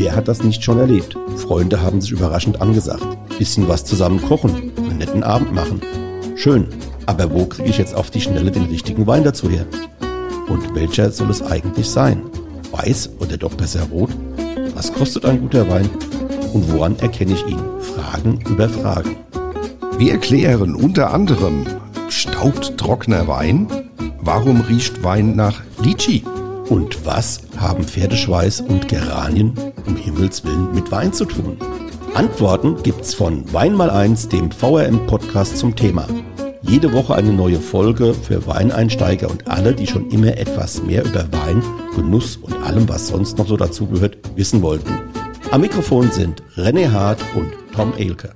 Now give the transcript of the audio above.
Wer hat das nicht schon erlebt? Freunde haben sich überraschend angesagt. Bisschen was zusammen kochen, einen netten Abend machen. Schön, aber wo kriege ich jetzt auf die Schnelle den richtigen Wein dazu her? Und welcher soll es eigentlich sein? Weiß oder doch besser rot? Was kostet ein guter Wein? Und woran erkenne ich ihn? Fragen über Fragen. Wir erklären unter anderem, staubt trockener Wein? Warum riecht Wein nach Litschi? Und was haben Pferdeschweiß und Geranien um Himmels Willen mit Wein zu tun? Antworten gibt's von Wein mal eins, dem VRM-Podcast zum Thema. Jede Woche eine neue Folge für Weineinsteiger und alle, die schon immer etwas mehr über Wein, Genuss und allem, was sonst noch so dazugehört, wissen wollten. Am Mikrofon sind René Hart und Tom Elke.